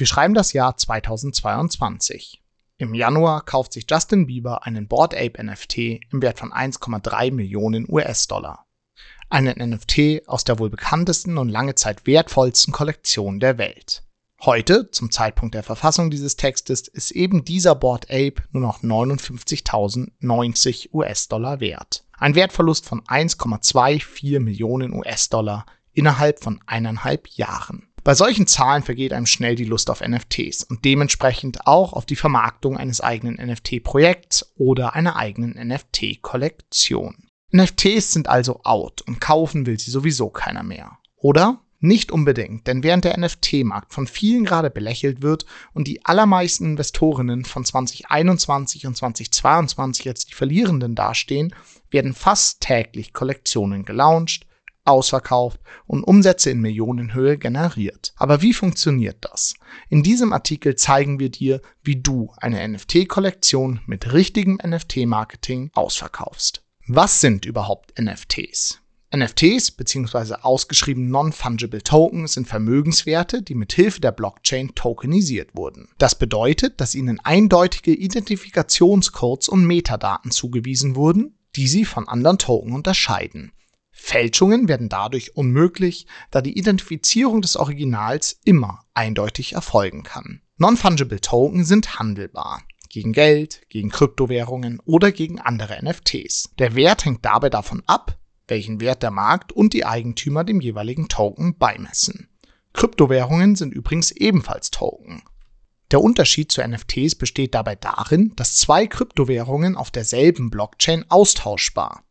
Wir schreiben das Jahr 2022. Im Januar kauft sich Justin Bieber einen Bored Ape NFT im Wert von 1,3 Millionen US-Dollar. Einen NFT aus der wohl bekanntesten und lange Zeit wertvollsten Kollektion der Welt. Heute, zum Zeitpunkt der Verfassung dieses Textes, ist eben dieser Bored Ape nur noch 59.090 US-Dollar wert. Ein Wertverlust von 1,24 Millionen US-Dollar innerhalb von eineinhalb Jahren. Bei solchen Zahlen vergeht einem schnell die Lust auf NFTs und dementsprechend auch auf die Vermarktung eines eigenen NFT-Projekts oder einer eigenen NFT-Kollektion. NFTs sind also out und kaufen will sie sowieso keiner mehr. Oder? Nicht unbedingt, denn während der NFT-Markt von vielen gerade belächelt wird und die allermeisten Investorinnen von 2021 und 2022 als die Verlierenden dastehen, werden fast täglich Kollektionen gelauncht, ausverkauft und Umsätze in Millionenhöhe generiert. Aber wie funktioniert das? In diesem Artikel zeigen wir dir, wie du eine NFT-Kollektion mit richtigem NFT-Marketing ausverkaufst. Was sind überhaupt NFTs? NFTs bzw. ausgeschrieben Non-Fungible Token sind Vermögenswerte, die mit Hilfe der Blockchain tokenisiert wurden. Das bedeutet, dass ihnen eindeutige Identifikationscodes und Metadaten zugewiesen wurden, die sie von anderen Token unterscheiden. Fälschungen werden dadurch unmöglich, da die Identifizierung des Originals immer eindeutig erfolgen kann. Non-Fungible Token sind handelbar gegen Geld, gegen Kryptowährungen oder gegen andere NFTs. Der Wert hängt dabei davon ab, welchen Wert der Markt und die Eigentümer dem jeweiligen Token beimessen. Kryptowährungen sind übrigens ebenfalls Token. Der Unterschied zu NFTs besteht dabei darin, dass zwei Kryptowährungen auf derselben Blockchain austauschbar,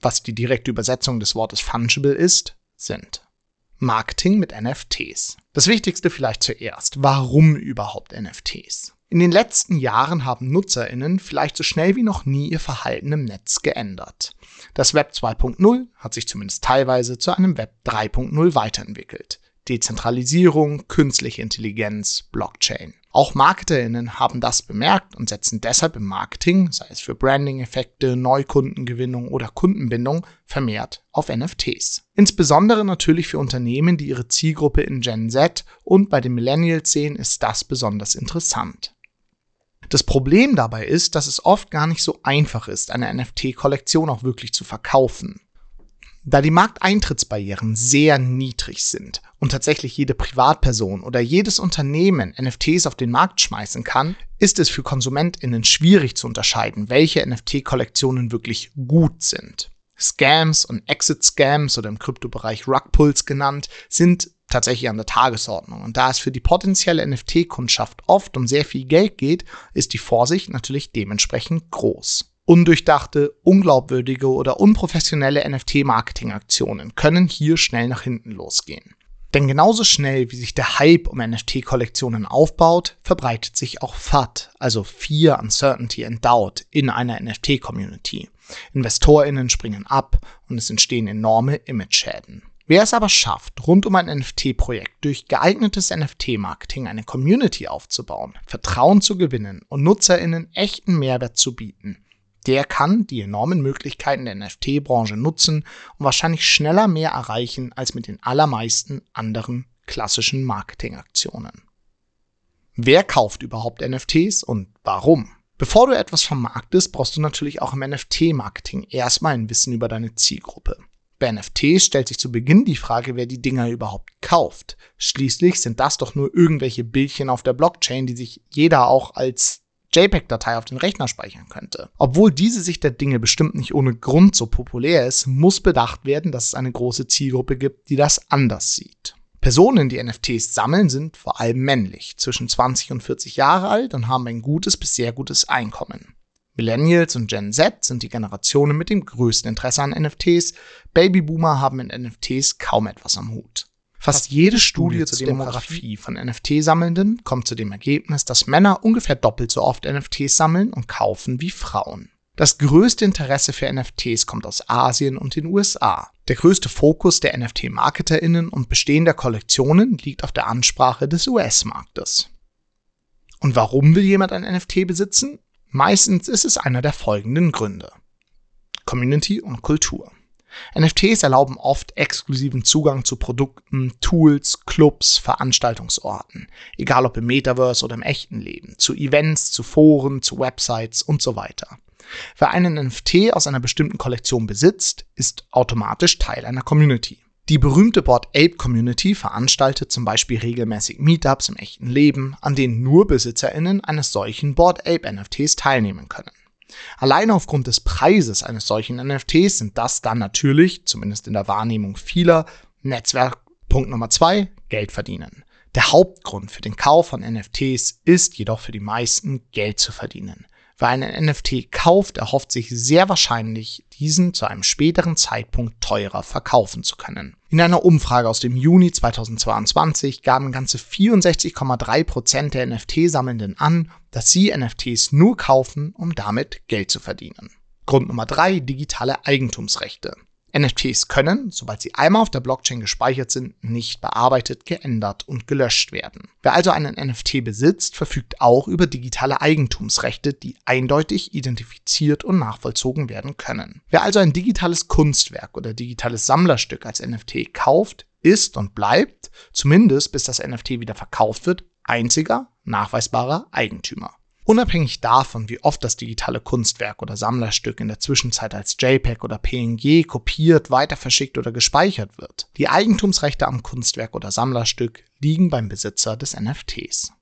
was die direkte Übersetzung des Wortes fungible ist, sind. Marketing mit NFTs. Das Wichtigste vielleicht zuerst. Warum überhaupt NFTs? In den letzten Jahren haben Nutzerinnen vielleicht so schnell wie noch nie ihr Verhalten im Netz geändert. Das Web 2.0 hat sich zumindest teilweise zu einem Web 3.0 weiterentwickelt. Dezentralisierung, künstliche Intelligenz, Blockchain. Auch MarketerInnen haben das bemerkt und setzen deshalb im Marketing, sei es für Branding-Effekte, Neukundengewinnung oder Kundenbindung, vermehrt auf NFTs. Insbesondere natürlich für Unternehmen, die ihre Zielgruppe in Gen Z und bei den Millennials sehen, ist das besonders interessant. Das Problem dabei ist, dass es oft gar nicht so einfach ist, eine NFT-Kollektion auch wirklich zu verkaufen. Da die Markteintrittsbarrieren sehr niedrig sind und tatsächlich jede Privatperson oder jedes Unternehmen NFTs auf den Markt schmeißen kann, ist es für KonsumentInnen schwierig zu unterscheiden, welche NFT-Kollektionen wirklich gut sind. Scams und Exit-Scams oder im Kryptobereich Rugpulls genannt sind tatsächlich an der Tagesordnung. Und da es für die potenzielle NFT-Kundschaft oft um sehr viel Geld geht, ist die Vorsicht natürlich dementsprechend groß. Undurchdachte, unglaubwürdige oder unprofessionelle NFT-Marketing-Aktionen können hier schnell nach hinten losgehen. Denn genauso schnell wie sich der Hype um NFT-Kollektionen aufbaut, verbreitet sich auch FUD, also Fear, Uncertainty and Doubt, in einer NFT-Community. InvestorInnen springen ab und es entstehen enorme Image-Schäden. Wer es aber schafft, rund um ein NFT-Projekt durch geeignetes NFT-Marketing eine Community aufzubauen, Vertrauen zu gewinnen und NutzerInnen echten Mehrwert zu bieten, der kann die enormen Möglichkeiten der NFT-Branche nutzen und wahrscheinlich schneller mehr erreichen als mit den allermeisten anderen klassischen Marketingaktionen. Wer kauft überhaupt NFTs und warum? Bevor du etwas vermarktest, brauchst du natürlich auch im NFT-Marketing erstmal ein Wissen über deine Zielgruppe. Bei NFTs stellt sich zu Beginn die Frage, wer die Dinger überhaupt kauft. Schließlich sind das doch nur irgendwelche Bildchen auf der Blockchain, die sich jeder auch als JPEG-Datei auf den Rechner speichern könnte. Obwohl diese Sicht der Dinge bestimmt nicht ohne Grund so populär ist, muss bedacht werden, dass es eine große Zielgruppe gibt, die das anders sieht. Personen, die NFTs sammeln, sind vor allem männlich, zwischen 20 und 40 Jahre alt und haben ein gutes bis sehr gutes Einkommen. Millennials und Gen Z sind die Generationen mit dem größten Interesse an NFTs. Babyboomer haben mit NFTs kaum etwas am Hut. Fast jede Studie zur Demografie von NFT-Sammelnden kommt zu dem Ergebnis, dass Männer ungefähr doppelt so oft NFTs sammeln und kaufen wie Frauen. Das größte Interesse für NFTs kommt aus Asien und den USA. Der größte Fokus der NFT-MarketerInnen und bestehender Kollektionen liegt auf der Ansprache des US-Marktes. Und warum will jemand ein NFT besitzen? Meistens ist es einer der folgenden Gründe. Community und Kultur. NFTs erlauben oft exklusiven Zugang zu Produkten, Tools, Clubs, Veranstaltungsorten, egal ob im Metaverse oder im echten Leben, zu Events, zu Foren, zu Websites und so weiter. Wer einen NFT aus einer bestimmten Kollektion besitzt, ist automatisch Teil einer Community. Die berühmte Board Ape Community veranstaltet zum Beispiel regelmäßig Meetups im echten Leben, an denen nur BesitzerInnen eines solchen Board Ape NFTs teilnehmen können. Alleine aufgrund des Preises eines solchen NFTs sind das dann natürlich, zumindest in der Wahrnehmung vieler, Netzwerkpunkt Nummer zwei, Geld verdienen. Der Hauptgrund für den Kauf von NFTs ist jedoch für die meisten Geld zu verdienen. Wer einen NFT kauft, erhofft sich sehr wahrscheinlich, diesen zu einem späteren Zeitpunkt teurer verkaufen zu können. In einer Umfrage aus dem Juni 2022 gaben ganze 64,3% der NFT-Sammelnden an, dass sie NFTs nur kaufen, um damit Geld zu verdienen. Grund Nummer 3, digitale Eigentumsrechte. NFTs können, sobald sie einmal auf der Blockchain gespeichert sind, nicht bearbeitet, geändert und gelöscht werden. Wer also einen NFT besitzt, verfügt auch über digitale Eigentumsrechte, die eindeutig identifiziert und nachvollzogen werden können. Wer also ein digitales Kunstwerk oder digitales Sammlerstück als NFT kauft, ist und bleibt, zumindest bis das NFT wieder verkauft wird, einziger nachweisbarer Eigentümer. Unabhängig davon, wie oft das digitale Kunstwerk oder Sammlerstück in der Zwischenzeit als JPEG oder PNG kopiert, weiterverschickt oder gespeichert wird, die Eigentumsrechte am Kunstwerk oder Sammlerstück liegen beim Besitzer des NFTs.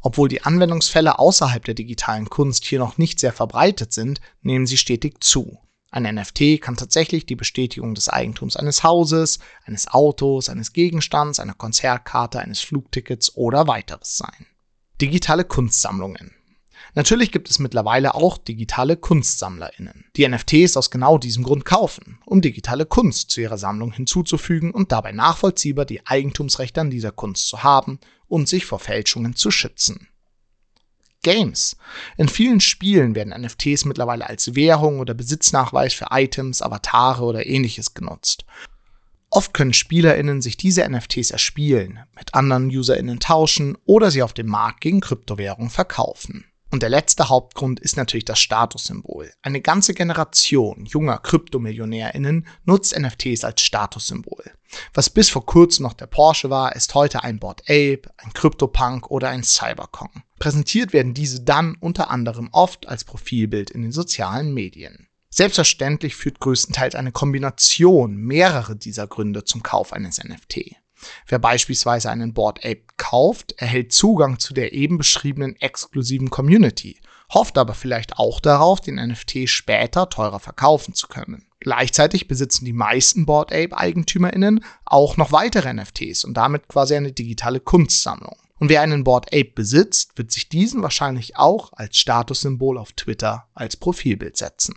Obwohl die Anwendungsfälle außerhalb der digitalen Kunst hier noch nicht sehr verbreitet sind, nehmen sie stetig zu. Ein NFT kann tatsächlich die Bestätigung des Eigentums eines Hauses, eines Autos, eines Gegenstands, einer Konzertkarte, eines Flugtickets oder weiteres sein. Digitale Kunstsammlungen Natürlich gibt es mittlerweile auch digitale KunstsammlerInnen, die NFTs aus genau diesem Grund kaufen, um digitale Kunst zu ihrer Sammlung hinzuzufügen und dabei nachvollziehbar die Eigentumsrechte an dieser Kunst zu haben und sich vor Fälschungen zu schützen. Games. In vielen Spielen werden NFTs mittlerweile als Währung oder Besitznachweis für Items, Avatare oder ähnliches genutzt. Oft können SpielerInnen sich diese NFTs erspielen, mit anderen UserInnen tauschen oder sie auf dem Markt gegen Kryptowährung verkaufen. Und der letzte Hauptgrund ist natürlich das Statussymbol. Eine ganze Generation junger KryptomillionärInnen nutzt NFTs als Statussymbol. Was bis vor kurzem noch der Porsche war, ist heute ein Board Ape, ein CryptoPunk oder ein Cyberkong. Präsentiert werden diese dann unter anderem oft als Profilbild in den sozialen Medien. Selbstverständlich führt größtenteils eine Kombination mehrerer dieser Gründe zum Kauf eines NFT. Wer beispielsweise einen Board Ape kauft, erhält Zugang zu der eben beschriebenen exklusiven Community, hofft aber vielleicht auch darauf, den NFT später teurer verkaufen zu können. Gleichzeitig besitzen die meisten Board Ape Eigentümerinnen auch noch weitere NFTs und damit quasi eine digitale Kunstsammlung. Und wer einen Board Ape besitzt, wird sich diesen wahrscheinlich auch als Statussymbol auf Twitter als Profilbild setzen.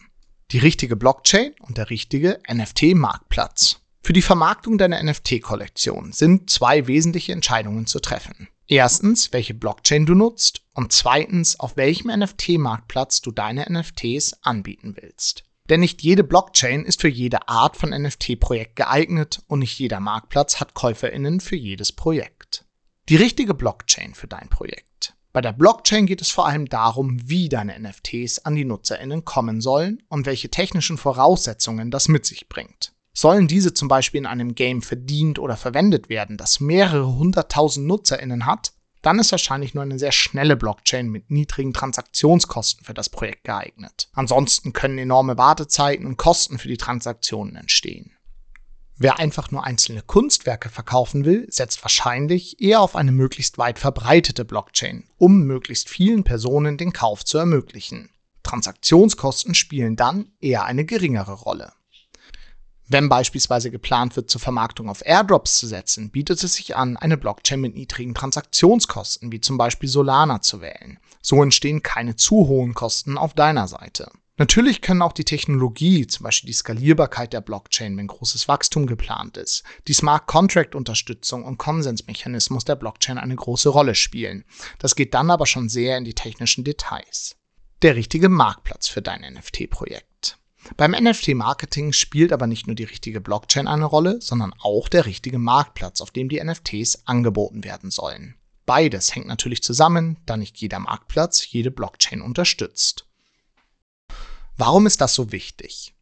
Die richtige Blockchain und der richtige NFT-Marktplatz. Für die Vermarktung deiner NFT-Kollektion sind zwei wesentliche Entscheidungen zu treffen. Erstens, welche Blockchain du nutzt und zweitens, auf welchem NFT-Marktplatz du deine NFTs anbieten willst. Denn nicht jede Blockchain ist für jede Art von NFT-Projekt geeignet und nicht jeder Marktplatz hat Käuferinnen für jedes Projekt. Die richtige Blockchain für dein Projekt. Bei der Blockchain geht es vor allem darum, wie deine NFTs an die Nutzerinnen kommen sollen und welche technischen Voraussetzungen das mit sich bringt. Sollen diese zum Beispiel in einem Game verdient oder verwendet werden, das mehrere hunderttausend NutzerInnen hat, dann ist wahrscheinlich nur eine sehr schnelle Blockchain mit niedrigen Transaktionskosten für das Projekt geeignet. Ansonsten können enorme Wartezeiten und Kosten für die Transaktionen entstehen. Wer einfach nur einzelne Kunstwerke verkaufen will, setzt wahrscheinlich eher auf eine möglichst weit verbreitete Blockchain, um möglichst vielen Personen den Kauf zu ermöglichen. Transaktionskosten spielen dann eher eine geringere Rolle. Wenn beispielsweise geplant wird, zur Vermarktung auf Airdrops zu setzen, bietet es sich an, eine Blockchain mit niedrigen Transaktionskosten, wie zum Beispiel Solana, zu wählen. So entstehen keine zu hohen Kosten auf deiner Seite. Natürlich können auch die Technologie, zum Beispiel die Skalierbarkeit der Blockchain, wenn großes Wachstum geplant ist, die Smart Contract Unterstützung und Konsensmechanismus der Blockchain eine große Rolle spielen. Das geht dann aber schon sehr in die technischen Details. Der richtige Marktplatz für dein NFT-Projekt. Beim NFT-Marketing spielt aber nicht nur die richtige Blockchain eine Rolle, sondern auch der richtige Marktplatz, auf dem die NFTs angeboten werden sollen. Beides hängt natürlich zusammen, da nicht jeder Marktplatz jede Blockchain unterstützt. Warum ist das so wichtig?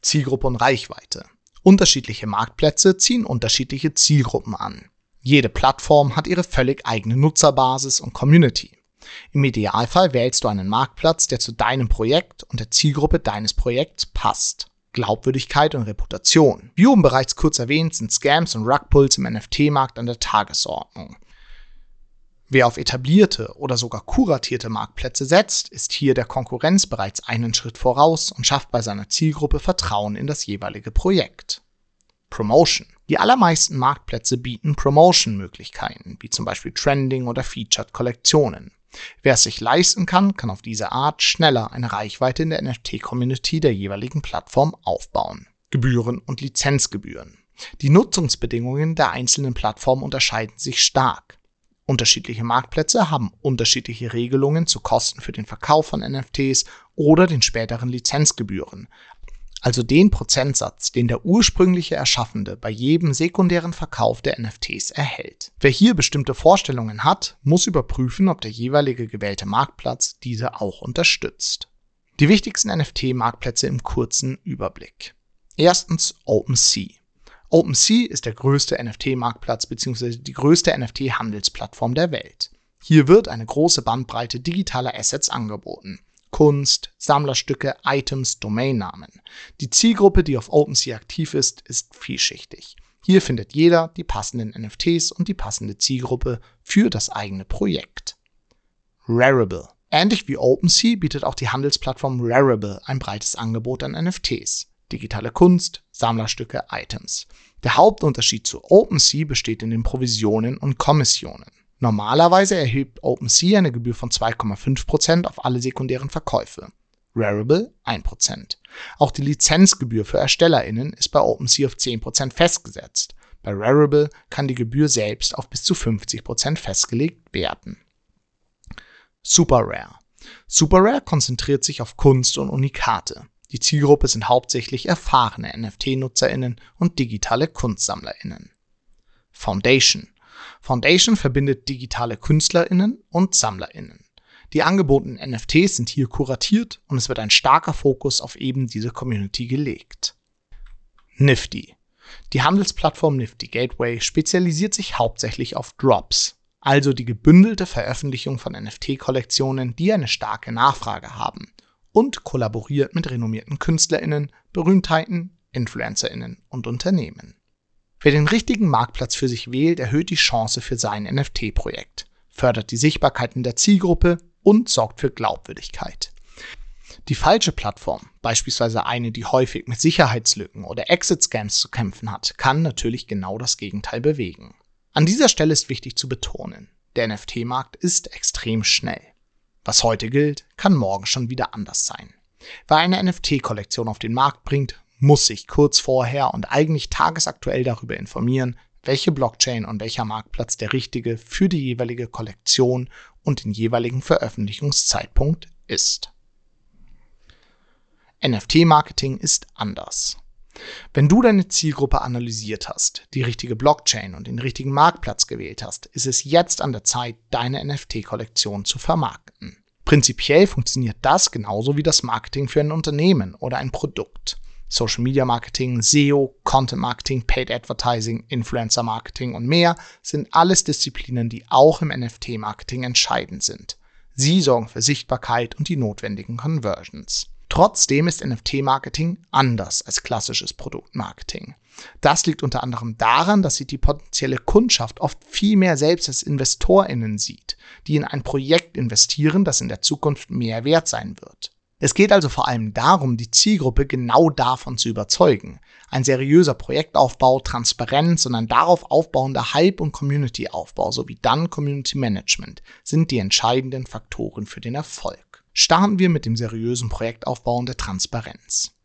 Zielgruppe und Reichweite. Unterschiedliche Marktplätze ziehen unterschiedliche Zielgruppen an. Jede Plattform hat ihre völlig eigene Nutzerbasis und Community. Im Idealfall wählst du einen Marktplatz, der zu deinem Projekt und der Zielgruppe deines Projekts passt. Glaubwürdigkeit und Reputation. Wie oben bereits kurz erwähnt, sind Scams und Rugpulls im NFT-Markt an der Tagesordnung. Wer auf etablierte oder sogar kuratierte Marktplätze setzt, ist hier der Konkurrenz bereits einen Schritt voraus und schafft bei seiner Zielgruppe Vertrauen in das jeweilige Projekt. Promotion. Die allermeisten Marktplätze bieten Promotion-Möglichkeiten, wie zum Beispiel Trending oder Featured Kollektionen. Wer es sich leisten kann, kann auf diese Art schneller eine Reichweite in der NFT-Community der jeweiligen Plattform aufbauen. Gebühren und Lizenzgebühren. Die Nutzungsbedingungen der einzelnen Plattformen unterscheiden sich stark. Unterschiedliche Marktplätze haben unterschiedliche Regelungen zu Kosten für den Verkauf von NFTs oder den späteren Lizenzgebühren, also den Prozentsatz, den der ursprüngliche Erschaffende bei jedem sekundären Verkauf der NFTs erhält. Wer hier bestimmte Vorstellungen hat, muss überprüfen, ob der jeweilige gewählte Marktplatz diese auch unterstützt. Die wichtigsten NFT-Marktplätze im kurzen Überblick. Erstens OpenSea. OpenSea ist der größte NFT-Marktplatz bzw. die größte NFT-Handelsplattform der Welt. Hier wird eine große Bandbreite digitaler Assets angeboten. Kunst, Sammlerstücke, Items, Domainnamen. Die Zielgruppe, die auf OpenSea aktiv ist, ist vielschichtig. Hier findet jeder die passenden NFTs und die passende Zielgruppe für das eigene Projekt. Rarible. Ähnlich wie OpenSea bietet auch die Handelsplattform Rarible ein breites Angebot an NFTs digitale Kunst, Sammlerstücke, Items. Der Hauptunterschied zu OpenSea besteht in den Provisionen und Kommissionen. Normalerweise erhebt OpenSea eine Gebühr von 2,5% auf alle sekundären Verkäufe. Rarible 1%. Auch die Lizenzgebühr für ErstellerInnen ist bei OpenSea auf 10% festgesetzt. Bei Rarible kann die Gebühr selbst auf bis zu 50% festgelegt werden. Super Rare. Super Rare konzentriert sich auf Kunst und Unikate. Die Zielgruppe sind hauptsächlich erfahrene NFT-NutzerInnen und digitale KunstsammlerInnen. Foundation. Foundation verbindet digitale KünstlerInnen und SammlerInnen. Die angebotenen NFTs sind hier kuratiert und es wird ein starker Fokus auf eben diese Community gelegt. Nifty. Die Handelsplattform Nifty Gateway spezialisiert sich hauptsächlich auf Drops, also die gebündelte Veröffentlichung von NFT-Kollektionen, die eine starke Nachfrage haben und kollaboriert mit renommierten KünstlerInnen, Berühmtheiten, InfluencerInnen und Unternehmen. Wer den richtigen Marktplatz für sich wählt, erhöht die Chance für sein NFT-Projekt, fördert die Sichtbarkeit in der Zielgruppe und sorgt für Glaubwürdigkeit. Die falsche Plattform, beispielsweise eine, die häufig mit Sicherheitslücken oder Exit-Scams zu kämpfen hat, kann natürlich genau das Gegenteil bewegen. An dieser Stelle ist wichtig zu betonen, der NFT-Markt ist extrem schnell. Was heute gilt, kann morgen schon wieder anders sein. Wer eine NFT-Kollektion auf den Markt bringt, muss sich kurz vorher und eigentlich tagesaktuell darüber informieren, welche Blockchain und welcher Marktplatz der richtige für die jeweilige Kollektion und den jeweiligen Veröffentlichungszeitpunkt ist. NFT-Marketing ist anders. Wenn du deine Zielgruppe analysiert hast, die richtige Blockchain und den richtigen Marktplatz gewählt hast, ist es jetzt an der Zeit, deine NFT-Kollektion zu vermarkten. Prinzipiell funktioniert das genauso wie das Marketing für ein Unternehmen oder ein Produkt. Social Media Marketing, SEO, Content Marketing, Paid Advertising, Influencer Marketing und mehr sind alles Disziplinen, die auch im NFT-Marketing entscheidend sind. Sie sorgen für Sichtbarkeit und die notwendigen Conversions. Trotzdem ist NFT-Marketing anders als klassisches Produktmarketing. Das liegt unter anderem daran, dass sie die potenzielle Kundschaft oft viel mehr selbst als InvestorInnen sieht, die in ein Projekt investieren, das in der Zukunft mehr wert sein wird. Es geht also vor allem darum, die Zielgruppe genau davon zu überzeugen. Ein seriöser Projektaufbau, Transparenz und ein darauf aufbauender Hype- und Community-Aufbau sowie dann Community Management sind die entscheidenden Faktoren für den Erfolg starten wir mit dem seriösen Projektaufbau und der Transparenz.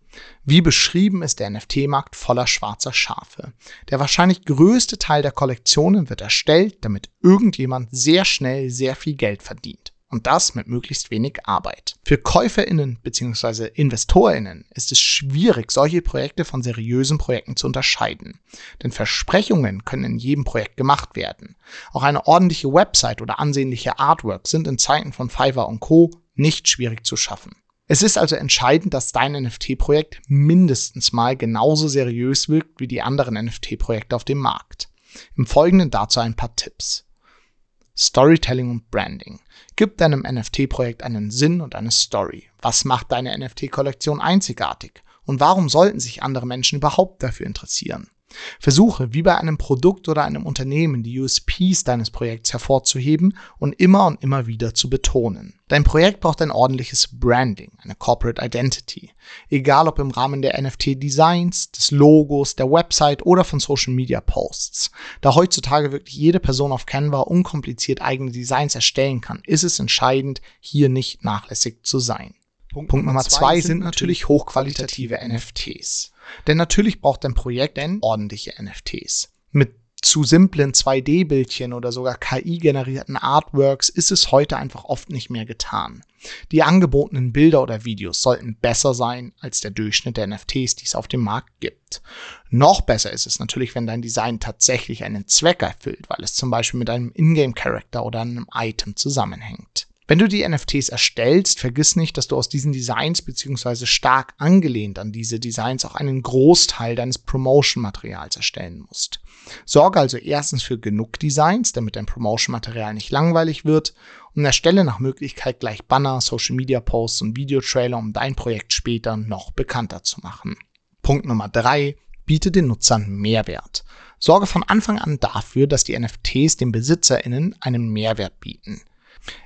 Wie beschrieben ist der NFT-Markt voller schwarzer Schafe. Der wahrscheinlich größte Teil der Kollektionen wird erstellt, damit irgendjemand sehr schnell sehr viel Geld verdient. Und das mit möglichst wenig Arbeit. Für KäuferInnen bzw. InvestorInnen ist es schwierig, solche Projekte von seriösen Projekten zu unterscheiden. Denn Versprechungen können in jedem Projekt gemacht werden. Auch eine ordentliche Website oder ansehnliche Artwork sind in Zeiten von Fiverr und Co nicht schwierig zu schaffen. Es ist also entscheidend, dass dein NFT-Projekt mindestens mal genauso seriös wirkt wie die anderen NFT-Projekte auf dem Markt. Im Folgenden dazu ein paar Tipps. Storytelling und Branding. Gib deinem NFT-Projekt einen Sinn und eine Story. Was macht deine NFT-Kollektion einzigartig? Und warum sollten sich andere Menschen überhaupt dafür interessieren? Versuche, wie bei einem Produkt oder einem Unternehmen, die USPs deines Projekts hervorzuheben und immer und immer wieder zu betonen. Dein Projekt braucht ein ordentliches Branding, eine Corporate Identity. Egal ob im Rahmen der NFT-Designs, des Logos, der Website oder von Social Media Posts. Da heutzutage wirklich jede Person auf Canva unkompliziert eigene Designs erstellen kann, ist es entscheidend, hier nicht nachlässig zu sein. Punkt, Punkt Nummer zwei sind natürlich hochqualitative NFTs. Denn natürlich braucht dein Projekt denn ordentliche NFTs. Mit zu simplen 2D-Bildchen oder sogar KI-generierten Artworks ist es heute einfach oft nicht mehr getan. Die angebotenen Bilder oder Videos sollten besser sein als der Durchschnitt der NFTs, die es auf dem Markt gibt. Noch besser ist es natürlich, wenn dein Design tatsächlich einen Zweck erfüllt, weil es zum Beispiel mit einem Ingame-Character oder einem Item zusammenhängt. Wenn du die NFTs erstellst, vergiss nicht, dass du aus diesen Designs beziehungsweise stark angelehnt an diese Designs auch einen Großteil deines Promotion-Materials erstellen musst. Sorge also erstens für genug Designs, damit dein Promotion-Material nicht langweilig wird und erstelle nach Möglichkeit gleich Banner, Social-Media-Posts und Videotrailer, um dein Projekt später noch bekannter zu machen. Punkt Nummer drei: Biete den Nutzern Mehrwert. Sorge von Anfang an dafür, dass die NFTs den BesitzerInnen einen Mehrwert bieten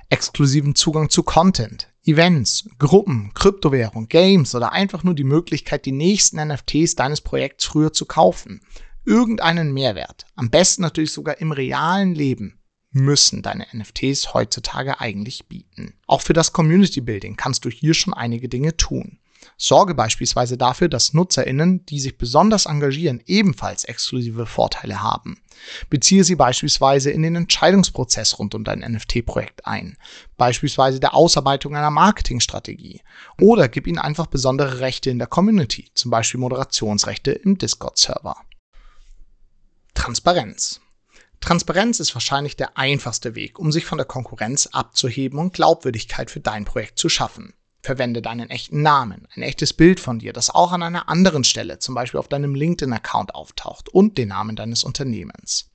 exklusiven Zugang zu Content, Events, Gruppen, Kryptowährung, Games oder einfach nur die Möglichkeit, die nächsten NFTs deines Projekts früher zu kaufen. Irgendeinen Mehrwert, am besten natürlich sogar im realen Leben, müssen deine NFTs heutzutage eigentlich bieten. Auch für das Community Building kannst du hier schon einige Dinge tun. Sorge beispielsweise dafür, dass NutzerInnen, die sich besonders engagieren, ebenfalls exklusive Vorteile haben. Beziehe sie beispielsweise in den Entscheidungsprozess rund um dein NFT-Projekt ein, beispielsweise der Ausarbeitung einer Marketingstrategie. Oder gib ihnen einfach besondere Rechte in der Community, zum Beispiel Moderationsrechte im Discord-Server. Transparenz. Transparenz ist wahrscheinlich der einfachste Weg, um sich von der Konkurrenz abzuheben und Glaubwürdigkeit für dein Projekt zu schaffen. Verwende deinen echten Namen, ein echtes Bild von dir, das auch an einer anderen Stelle, zum Beispiel auf deinem LinkedIn-Account auftaucht und den Namen deines Unternehmens.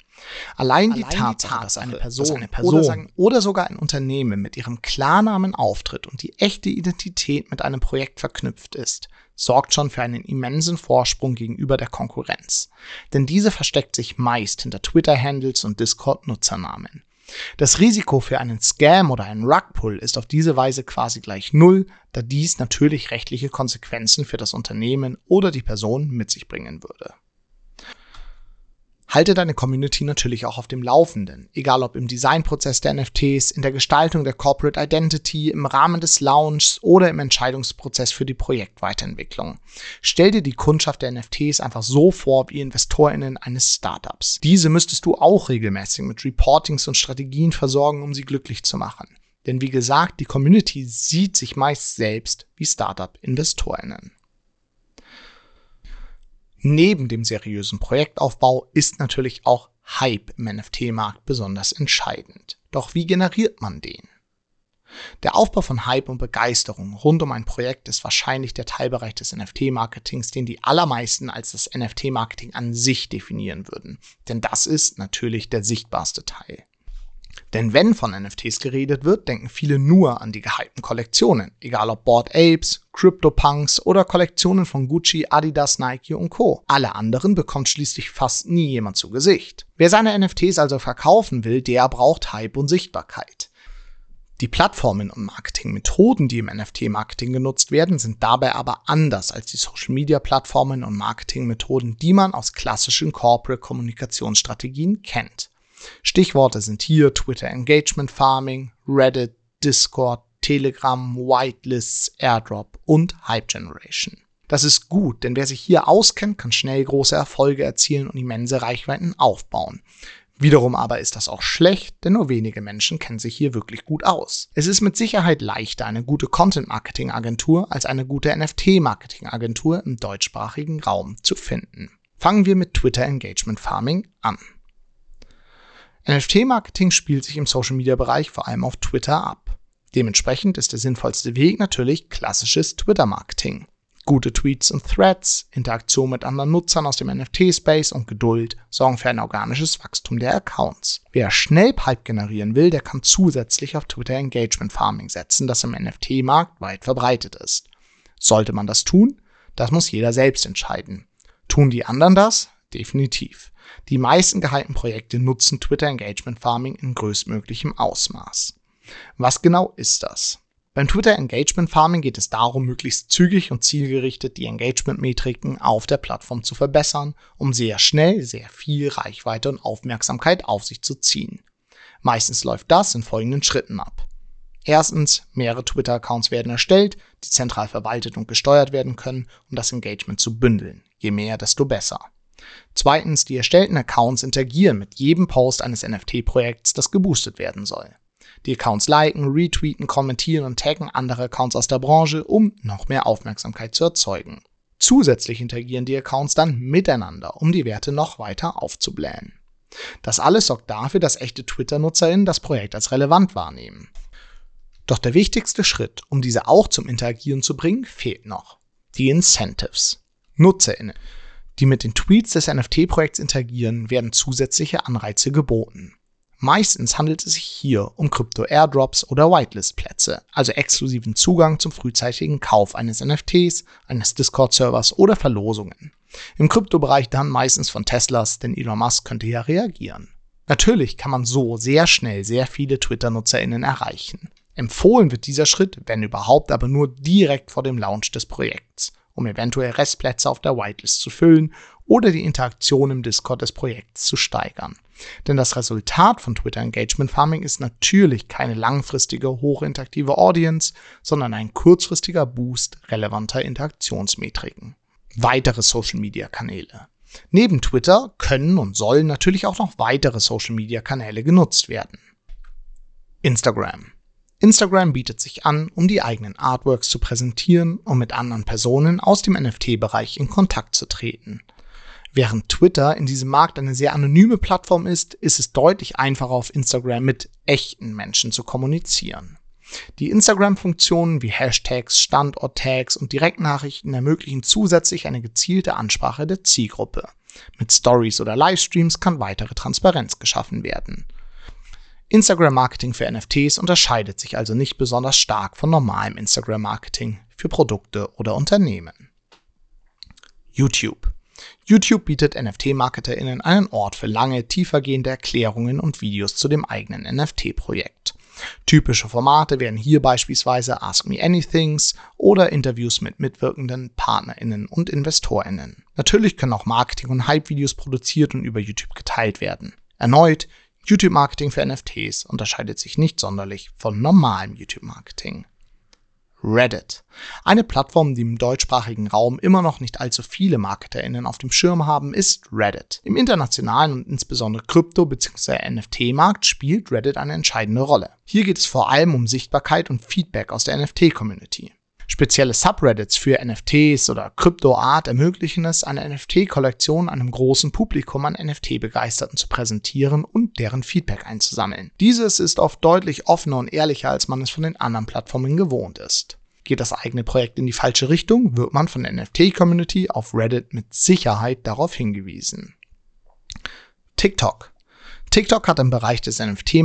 Allein, Allein die, Tatsache, die Tatsache, dass eine Person, dass eine Person oder, sagen, oder, sogar ein Unternehmen mit ihrem Klarnamen auftritt und die echte Identität mit einem Projekt verknüpft ist, sorgt schon für einen immensen Vorsprung gegenüber der Konkurrenz. Denn diese versteckt sich meist hinter Twitter-Handles und Discord-Nutzernamen. Das Risiko für einen Scam oder einen Rugpull ist auf diese Weise quasi gleich null, da dies natürlich rechtliche Konsequenzen für das Unternehmen oder die Person mit sich bringen würde. Halte deine Community natürlich auch auf dem Laufenden, egal ob im Designprozess der NFTs, in der Gestaltung der Corporate Identity, im Rahmen des Launches oder im Entscheidungsprozess für die Projektweiterentwicklung. Stell dir die Kundschaft der NFTs einfach so vor wie InvestorInnen eines Startups. Diese müsstest du auch regelmäßig mit Reportings und Strategien versorgen, um sie glücklich zu machen. Denn wie gesagt, die Community sieht sich meist selbst wie Startup-InvestorInnen. Neben dem seriösen Projektaufbau ist natürlich auch Hype im NFT-Markt besonders entscheidend. Doch wie generiert man den? Der Aufbau von Hype und Begeisterung rund um ein Projekt ist wahrscheinlich der Teilbereich des NFT-Marketings, den die allermeisten als das NFT-Marketing an sich definieren würden. Denn das ist natürlich der sichtbarste Teil. Denn wenn von NFTs geredet wird, denken viele nur an die gehypten Kollektionen, egal ob Bored Apes, CryptoPunks oder Kollektionen von Gucci, Adidas, Nike und Co. Alle anderen bekommt schließlich fast nie jemand zu Gesicht. Wer seine NFTs also verkaufen will, der braucht Hype und Sichtbarkeit. Die Plattformen und Marketingmethoden, die im NFT-Marketing genutzt werden, sind dabei aber anders als die Social-Media-Plattformen und Marketingmethoden, die man aus klassischen Corporate-Kommunikationsstrategien kennt. Stichworte sind hier Twitter Engagement Farming, Reddit, Discord, Telegram, Whitelists, Airdrop und Hype Generation. Das ist gut, denn wer sich hier auskennt, kann schnell große Erfolge erzielen und immense Reichweiten aufbauen. Wiederum aber ist das auch schlecht, denn nur wenige Menschen kennen sich hier wirklich gut aus. Es ist mit Sicherheit leichter, eine gute Content-Marketing-Agentur als eine gute NFT-Marketing-Agentur im deutschsprachigen Raum zu finden. Fangen wir mit Twitter Engagement Farming an. NFT-Marketing spielt sich im Social-Media-Bereich vor allem auf Twitter ab. Dementsprechend ist der sinnvollste Weg natürlich klassisches Twitter-Marketing. Gute Tweets und Threads, Interaktion mit anderen Nutzern aus dem NFT-Space und Geduld sorgen für ein organisches Wachstum der Accounts. Wer schnell Pipe generieren will, der kann zusätzlich auf Twitter Engagement Farming setzen, das im NFT-Markt weit verbreitet ist. Sollte man das tun? Das muss jeder selbst entscheiden. Tun die anderen das? Definitiv. Die meisten gehaltenen Projekte nutzen Twitter Engagement Farming in größtmöglichem Ausmaß. Was genau ist das? Beim Twitter Engagement Farming geht es darum, möglichst zügig und zielgerichtet die Engagement-Metriken auf der Plattform zu verbessern, um sehr schnell sehr viel Reichweite und Aufmerksamkeit auf sich zu ziehen. Meistens läuft das in folgenden Schritten ab. Erstens, mehrere Twitter-Accounts werden erstellt, die zentral verwaltet und gesteuert werden können, um das Engagement zu bündeln. Je mehr, desto besser. Zweitens, die erstellten Accounts interagieren mit jedem Post eines NFT-Projekts, das geboostet werden soll. Die Accounts liken, retweeten, kommentieren und taggen andere Accounts aus der Branche, um noch mehr Aufmerksamkeit zu erzeugen. Zusätzlich interagieren die Accounts dann miteinander, um die Werte noch weiter aufzublähen. Das alles sorgt dafür, dass echte Twitter-NutzerInnen das Projekt als relevant wahrnehmen. Doch der wichtigste Schritt, um diese auch zum Interagieren zu bringen, fehlt noch. Die Incentives. NutzerInnen, die mit den Tweets des NFT-Projekts interagieren, werden zusätzliche Anreize geboten. Meistens handelt es sich hier um Krypto-Airdrops oder Whitelist-Plätze, also exklusiven Zugang zum frühzeitigen Kauf eines NFTs, eines Discord-Servers oder Verlosungen. Im Kryptobereich dann meistens von Teslas, denn Elon Musk könnte ja reagieren. Natürlich kann man so sehr schnell sehr viele Twitter-NutzerInnen erreichen. Empfohlen wird dieser Schritt, wenn überhaupt, aber nur direkt vor dem Launch des Projekts, um eventuell Restplätze auf der Whitelist zu füllen oder die Interaktion im Discord des Projekts zu steigern. Denn das Resultat von Twitter Engagement Farming ist natürlich keine langfristige, hochinteraktive Audience, sondern ein kurzfristiger Boost relevanter Interaktionsmetriken. Weitere Social Media Kanäle. Neben Twitter können und sollen natürlich auch noch weitere Social Media Kanäle genutzt werden. Instagram. Instagram bietet sich an, um die eigenen Artworks zu präsentieren und mit anderen Personen aus dem NFT-Bereich in Kontakt zu treten. Während Twitter in diesem Markt eine sehr anonyme Plattform ist, ist es deutlich einfacher auf Instagram mit echten Menschen zu kommunizieren. Die Instagram-Funktionen wie Hashtags, Standort-Tags und Direktnachrichten ermöglichen zusätzlich eine gezielte Ansprache der Zielgruppe. Mit Stories oder Livestreams kann weitere Transparenz geschaffen werden. Instagram-Marketing für NFTs unterscheidet sich also nicht besonders stark von normalem Instagram-Marketing für Produkte oder Unternehmen. YouTube YouTube bietet NFT-MarketerInnen einen Ort für lange, tiefergehende Erklärungen und Videos zu dem eigenen NFT-Projekt. Typische Formate wären hier beispielsweise Ask Me Anythings oder Interviews mit mitwirkenden PartnerInnen und InvestorInnen. Natürlich können auch Marketing- und Hype-Videos produziert und über YouTube geteilt werden. Erneut, YouTube-Marketing für NFTs unterscheidet sich nicht sonderlich von normalem YouTube-Marketing. Reddit. Eine Plattform, die im deutschsprachigen Raum immer noch nicht allzu viele MarketerInnen auf dem Schirm haben, ist Reddit. Im internationalen und insbesondere Krypto- bzw. NFT-Markt spielt Reddit eine entscheidende Rolle. Hier geht es vor allem um Sichtbarkeit und Feedback aus der NFT-Community. Spezielle Subreddits für NFTs oder Kryptoart ermöglichen es, eine NFT-Kollektion einem großen Publikum an NFT-Begeisterten zu präsentieren und deren Feedback einzusammeln. Dieses ist oft deutlich offener und ehrlicher, als man es von den anderen Plattformen gewohnt ist. Geht das eigene Projekt in die falsche Richtung, wird man von der NFT-Community auf Reddit mit Sicherheit darauf hingewiesen. TikTok TikTok hat im Bereich des NFT-Marketings